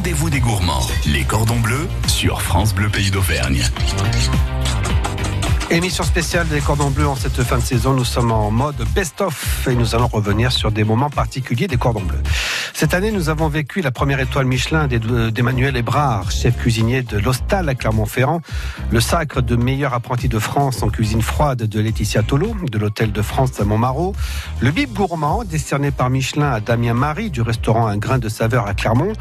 rendez-vous des gourmands, les cordons bleus sur France Bleu Pays d'Auvergne. Émission spéciale des cordons bleus en cette fin de saison. Nous sommes en mode best-of et nous allons revenir sur des moments particuliers des cordons bleus. Cette année, nous avons vécu la première étoile Michelin d'Emmanuel Ebrard, chef cuisinier de l'Hostal à Clermont-Ferrand, le sacre de meilleur apprenti de France en cuisine froide de Laetitia Tolo, de l'Hôtel de France à Montmarot, le bib gourmand décerné par Michelin à Damien Marie du restaurant Un grain de saveur à Clermont,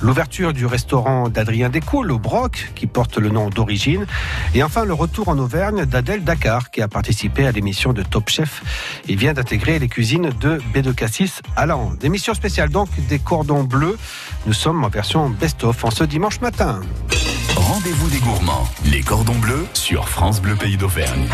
l'ouverture du restaurant d'Adrien Descoules au Broc, qui porte le nom d'origine, et enfin le retour en Auvergne d'Adèle Dakar, qui a participé à l'émission de Top Chef. Il vient d'intégrer les cuisines de B2 Cassis à Lande. Émission spéciale donc des cordons bleus. Nous sommes en version best-of en ce dimanche matin. Rendez-vous des gourmands, les cordons bleus sur France Bleu Pays d'Auvergne.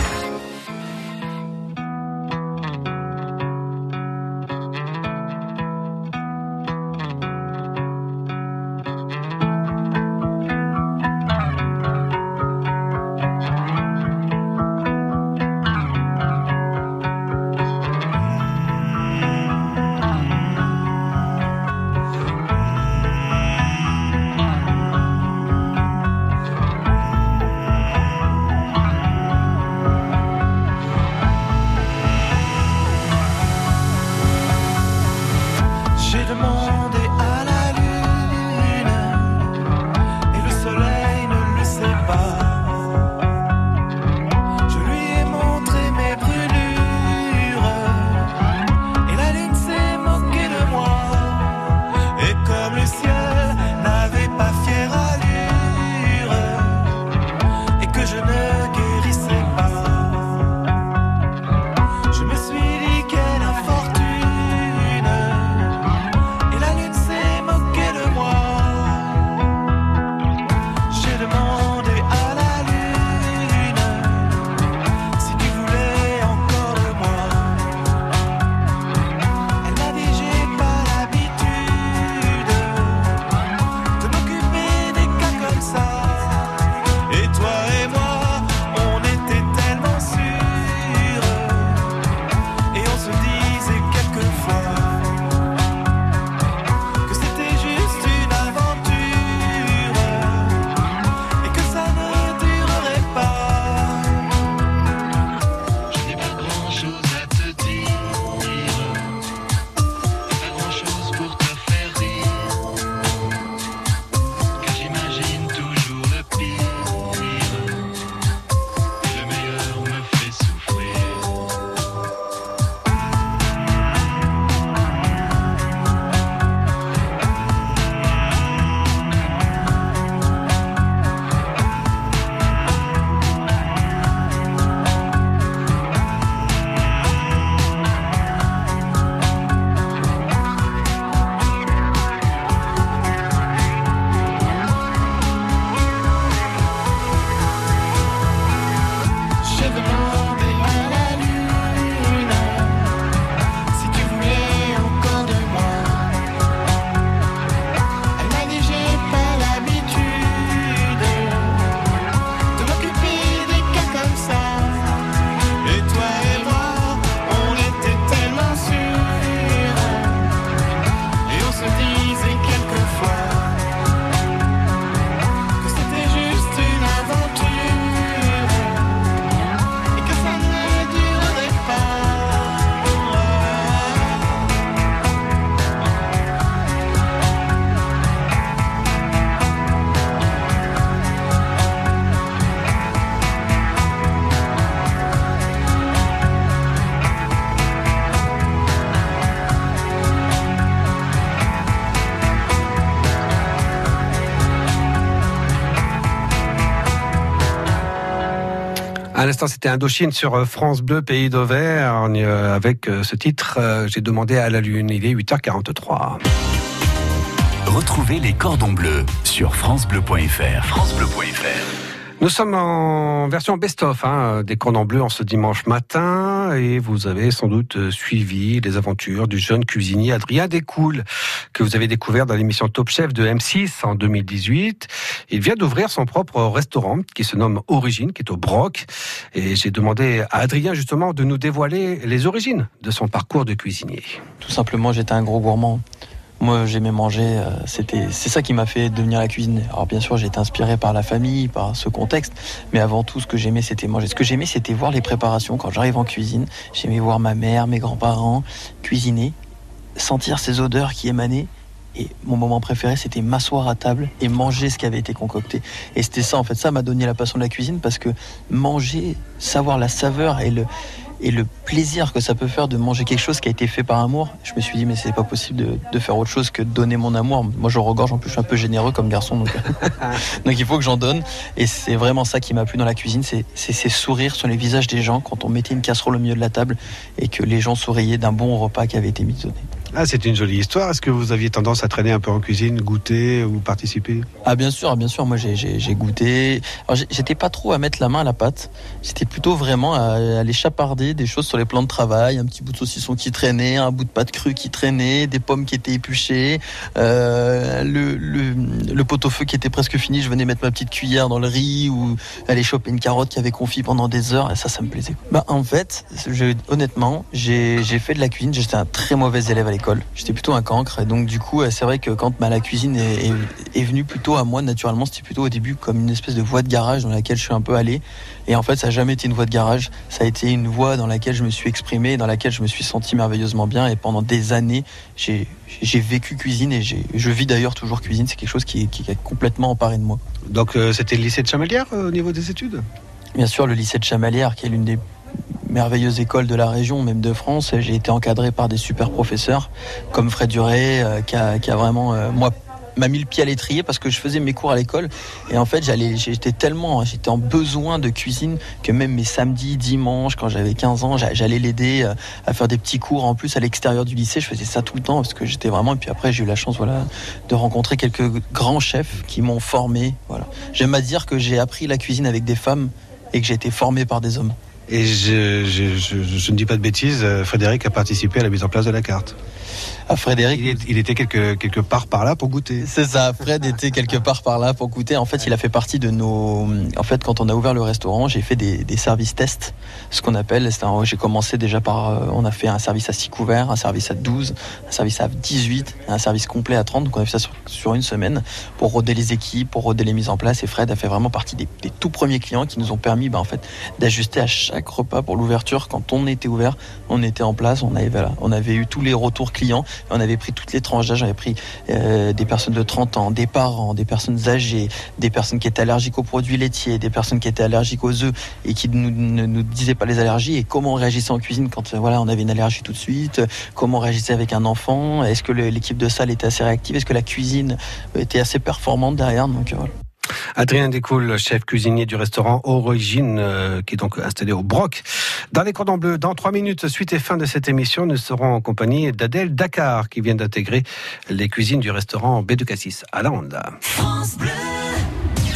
À l'instant, c'était Indochine sur euh, France Bleu, pays d'Auvergne, euh, avec euh, ce titre, J'ai demandé à la Lune. Il est 8h43. Retrouvez les cordons bleus sur FranceBleu.fr. FranceBleu.fr. Nous sommes en version best-of hein, des Cordons Bleus en ce dimanche matin et vous avez sans doute euh, suivi les aventures du jeune cuisinier Adrien Descoules que vous avez découvert dans l'émission Top Chef de M6 en 2018. Il vient d'ouvrir son propre restaurant qui se nomme Origine, qui est au Broc. Et j'ai demandé à Adrien justement de nous dévoiler les origines de son parcours de cuisinier. Tout simplement, j'étais un gros gourmand. Moi, j'aimais manger. euh, C'était, c'est ça qui m'a fait devenir la cuisine. Alors, bien sûr, j'ai été inspiré par la famille, par ce contexte, mais avant tout, ce que j'aimais, c'était manger. Ce que j'aimais, c'était voir les préparations. Quand j'arrive en cuisine, j'aimais voir ma mère, mes grands-parents cuisiner, sentir ces odeurs qui émanaient. Et mon moment préféré, c'était m'asseoir à table et manger ce qui avait été concocté. Et c'était ça, en fait, ça m'a donné la passion de la cuisine parce que manger, savoir la saveur et le, et le plaisir que ça peut faire de manger quelque chose qui a été fait par amour, je me suis dit, mais c'est pas possible de, de faire autre chose que de donner mon amour. Moi, je regorge, en plus, je suis un peu généreux comme garçon, donc, donc il faut que j'en donne. Et c'est vraiment ça qui m'a plu dans la cuisine, c'est c'est ces sourires sur les visages des gens quand on mettait une casserole au milieu de la table et que les gens souriaient d'un bon repas qui avait été mis donné. Ah, c'est une jolie histoire. Est-ce que vous aviez tendance à traîner un peu en cuisine, goûter ou participer? Ah bien sûr, bien sûr. Moi j'ai- goûté. J'étais pas trop à mettre la main à la pâte. J'étais plutôt vraiment à aller chaparder des choses sur les plans de travail, un petit bout de saucisson qui traînait, un bout de pâte crue qui traînait, des pommes qui étaient épluchées, euh, le, pot-au-feu qui était presque fini. Je venais mettre ma petite cuillère dans le riz ou aller choper une carotte qui avait confit pendant des heures. Et ça, ça me plaisait. Bah en fait, honnêtement, j'ai j'ai fait de la cuisine. J'étais un très mauvais élève à l'école. J'étais plutôt un cancre. Et donc du coup, euh, c'est vrai que quand bah, la cuisine est, est, est venue plutôt à moi naturellement, c'était plutôt au début comme une espèce de voie de garage dans laquelle je suis un peu allé. Et en fait, ça n'a jamais été une voie de garage. Ça a été une voie dans laquelle je me suis exprimé, dans laquelle je me suis senti merveilleusement bien. Et pendant des années, j'ai vécu cuisine et j'ai- je vis d'ailleurs toujours cuisine. C'est quelque chose qui, est- qui est complètement emparé de moi. Donc, euh, c'était le lycée de Chamalières euh, au niveau des études? Bien sûr, le lycée de Chamalières, qui est l'une des merveilleuses écoles de la région, même de France. J'ai été encadré par des super professeurs, comme Fred Duré, euh, qui, a, vraiment, euh, moi, m'a mis le pied à l'étrier parce que je faisais mes cours à l'école. Et en fait j'allais j'étais tellement j'étais en besoin de cuisine que même mes samedis dimanches quand j'avais 15 ans j'a- j'allais l'aider euh, à faire des petits cours en plus à l'extérieur du lycée. Je faisais ça tout le temps parce que j'étais vraiment et puis après j'ai eu la chance voilà de rencontrer quelques grands chefs qui m'ont formé voilà. J'aime à dire que j'ai appris la cuisine avec des femmes et que j'ai été formé par des hommes Et je, je- je- je ne dis pas de bêtises, euh, Frédéric a participé à la mise en place de la carte. À Frédéric Il, est- il était quelque, quelque part par là pour goûter. C'est ça, Fred était quelque part par là pour goûter. En fait, il a fait partie de nos. En fait, quand on a ouvert le restaurant, j'ai fait des, des services tests, ce qu'on appelle. un- J'ai commencé déjà par. euh, On a fait un service à 6 couverts, un service à 12, un service à 18, un service complet à 30. Donc, on a fait ça sur, sur une semaine pour roder les équipes, pour roder les mises en place. Et Fred a fait vraiment partie des, des tout premiers clients qui nous ont permis, bah, en fait, d'ajuster à chaque repas pour l'ouverture. Quand on était ouvert, on était en place, on avait, voilà, on avait eu tous les retours clients, on avait pris toutes les tranches d'âge, on avait pris euh, des personnes de 30 ans, des parents, des personnes âgées, des personnes qui étaient allergiques aux produits laitiers, des personnes qui étaient allergiques aux œufs et qui ne nous disaient pas les allergies et comment on réagissait en cuisine quand euh, voilà on avait une allergie tout de suite, comment on réagissait avec un enfant, est-ce que l'équipe de salle était assez réactive, est-ce que la cuisine était assez performante derrière, donc euh, voilà. Adrien Descoul, chef cuisinier du restaurant Origine, euh, qui est donc installé au Broc. Dans les cordons bleus, dans trois minutes, suite et fin de cette émission, nous serons en compagnie d'Adèle Dakar, qui vient d'intégrer les cuisines du restaurant B de Cassis à la.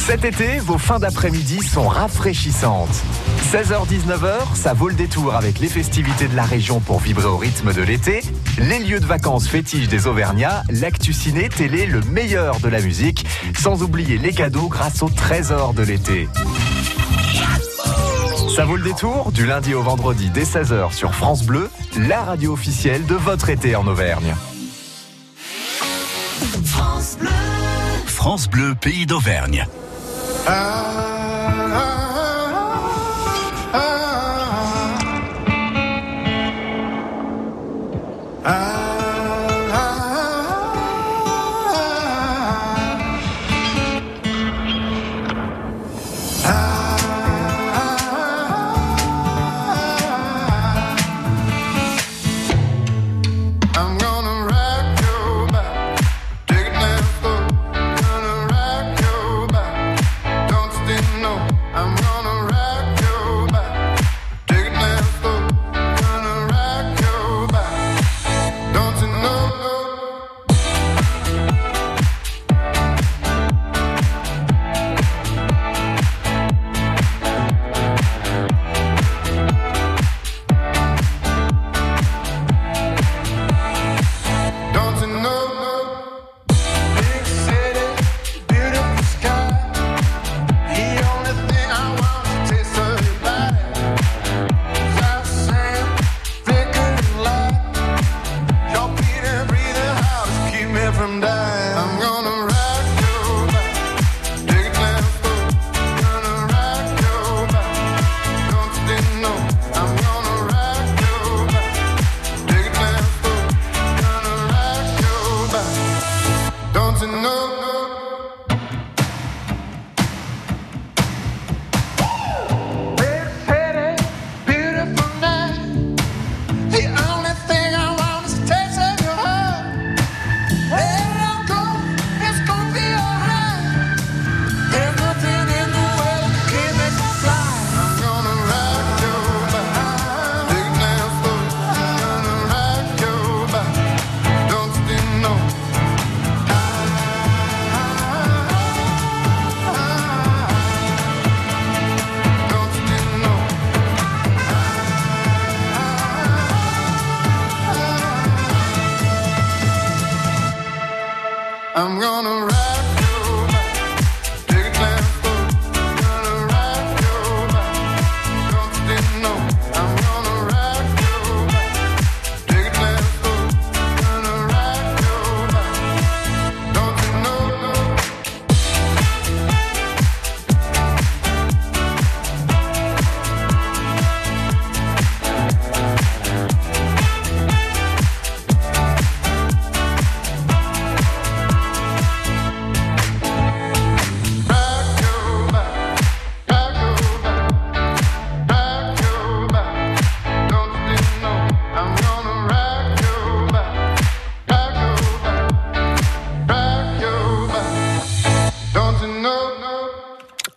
Cet été, vos fins d'après-midi sont rafraîchissantes. 16h-19h, ça vaut le détour avec les festivités de la région pour vibrer au rythme de l'été, les lieux de vacances fétiches des Auvergnats, l'actu ciné, télé, le meilleur de la musique, sans oublier les cadeaux grâce au trésor de l'été. Ça vaut le détour du lundi au vendredi dès 16h sur France Bleu, la radio officielle de votre été en Auvergne. France Bleu, pays d'Auvergne. I, I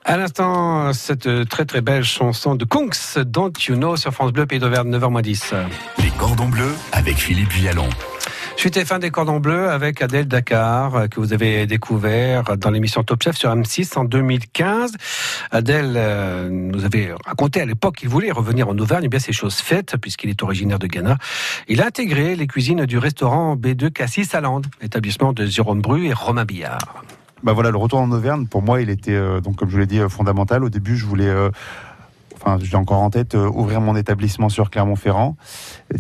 À l'instant, cette très très belle chanson de Kunks, Don't You Know, sur France Bleu, Pays d'Auvergne, 9h10. Les cordons bleus avec Philippe Vialon. Suite et fin des cordons bleus avec Adèle Dakar, euh, que vous avez découvert dans l'émission Top Chef sur M6 en 2015. Adèle euh, nous avait raconté à l'époque qu'il voulait revenir en Auvergne, Eh bien c'est chose faite, puisqu'il est originaire de Ghana. Il a intégré les cuisines du restaurant B2 Cassis à Lande, établissement de Jérôme Bru et Romain Billard. Bah voilà, le retour en Auvergne, pour moi, il était, euh, donc comme je vous l'ai dit, euh, fondamental. Au début, je voulais, euh, enfin, j'ai encore en tête, euh, ouvrir mon établissement sur Clermont-Ferrand.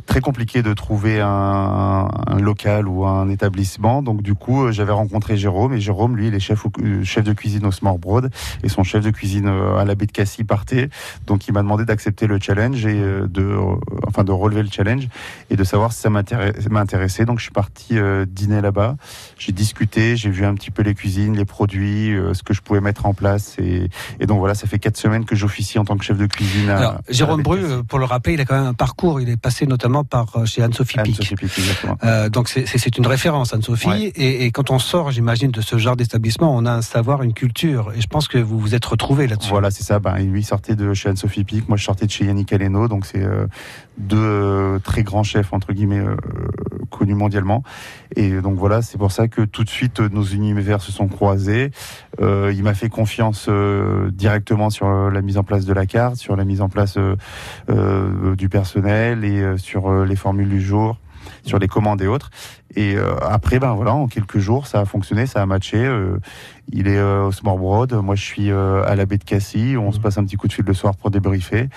Très compliqué de trouver un, un local ou un établissement. Donc du coup, euh, j'avais rencontré Jérôme et Jérôme, lui, il est chef, euh, chef de cuisine au Smart Broad et son chef de cuisine euh, à la baie de Cassis partait. Donc il m'a demandé d'accepter le challenge et de, enfin, de relever le challenge et de savoir si ça m'intéressait. Donc je suis parti dîner là-bas. J'ai discuté, j'ai vu un petit peu les cuisines, les produits, ce que je pouvais mettre en place et, et donc voilà, ça fait quatre semaines que j'officie en tant que chef de cuisine. À- Alors, Jérôme Bru, pour le rappeler, il a quand même un parcours. Il est passé notamment par euh, chez Anne-Sophie Pic. Anne-Sophie Pic, exactement. Euh, donc c'est- une référence, Anne-Sophie. Ouais. Et, et quand on sort, j'imagine, de ce genre d'établissement, on a un savoir, une culture. Et je pense que vous vous êtes retrouvés là-dessus. Voilà, c'est ça. Ben, lui sortait de chez Anne-Sophie Pic, moi je sortais de chez Yannick Aleno, donc c'est euh, deux euh, très grands chefs entre guillemets euh, connus mondialement. Et donc voilà, c'est pour ça que tout de suite euh, nos univers se sont croisés. Euh, il m'a fait confiance euh, directement sur euh, la mise en place de la carte, sur la mise en place du personnel et euh, sur les formules du jour, sur les commandes et autres. Et euh, après, ben voilà, en quelques jours, ça a fonctionné, ça a matché. Euh, il est euh, au Smart Broad, moi je suis euh, à la baie de Cassis. On se passe un petit coup de fil le soir pour débriefer.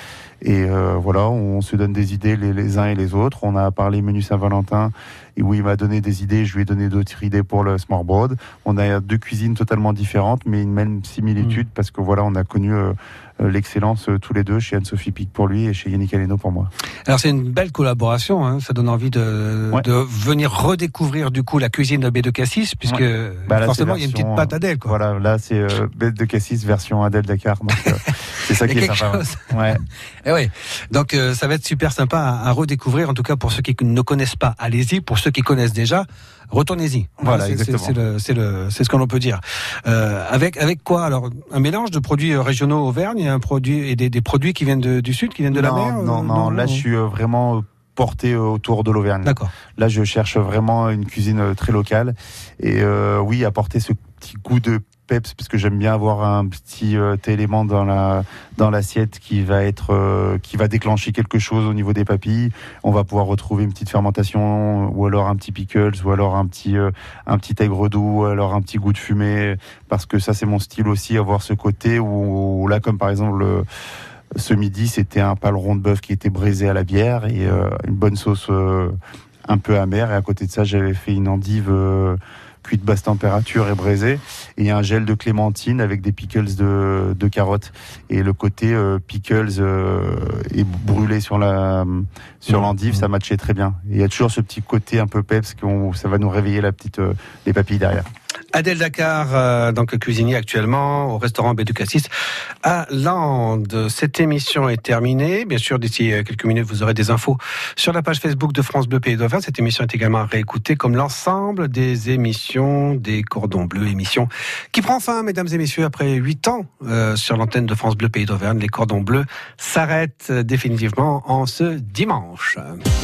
Et euh, voilà, on se donne des idées les, les uns et les autres. On a parlé menu Saint-Valentin, et où il m'a donné des idées, je lui ai donné d'autres idées pour le Smart Broad. On a deux cuisines totalement différentes, mais une même similitude parce que voilà, on a connu euh, euh, l'excellence euh, tous les deux chez Anne-Sophie Pic pour lui et chez Yannick Aleno pour moi. Alors c'est une belle collaboration. hein. Ça donne envie de, Ouais. de venir redécouvrir du coup la cuisine de B2 Cassis, puisque Bah, là, forcément il y a une petite patte Adèle. Quoi. Voilà, là c'est euh, bête de Cassis version Adèle Dakar. Donc c'est ça qui est sympa. chose. Ouais. Eh oui. Donc euh, ça va être super sympa à, à redécouvrir. En tout cas pour ceux qui ne connaissent pas, allez-y. Pour ceux qui connaissent déjà, retournez-y. Voilà, exactement. C'est le- c'est le, c'est ce qu'on peut dire. Euh, avec avec quoi Alors un mélange de produits euh, régionaux Auvergne et un produit et des, des produits qui viennent de- du sud, qui viennent de la non, mer. euh, non, non, là je suis euh, vraiment porté autour de l'Auvergne. D'accord. Là, je cherche vraiment une cuisine très locale. Et euh, oui, apporter ce petit goût de peps, parce que j'aime bien avoir un petit euh, élément dans la dans l'assiette qui va être euh, qui va déclencher quelque chose au niveau des papilles. On va pouvoir retrouver une petite fermentation, ou alors un petit pickles, ou alors un petit euh, un petit aigre doux, ou alors un petit goût de fumée, parce que ça c'est mon style aussi, avoir ce côté où, là, comme par exemple. le- ce midi, c'était un paleron de bœuf qui était braisé à la bière et euh, une bonne sauce, un peu amer. Et à côté de ça, j'avais fait une endive euh, cuite basse température et braisée et un gel de clémentine avec des pickles de, de carottes. Et le côté euh, pickles euh, et brûlé sur la sur Mmh. l'endive, ça matchait très bien. Et il y a toujours ce petit côté un peu peps qu'on ça va nous réveiller la petite euh, les papilles derrière. Adèle Dakar, euh, donc cuisinier actuellement au restaurant Béducassis à Landes. Cette émission est terminée. Bien sûr, d'ici euh, quelques minutes, vous aurez des infos sur la page Facebook de France Bleu Pays d'Auvergne. Cette émission est également réécoutée comme l'ensemble des émissions des Cordons Bleus, émission qui prend fin, mesdames et messieurs, après huit ans euh, sur l'antenne de France Bleu Pays d'Auvergne. Les Cordons Bleus s'arrêtent définitivement en ce dimanche.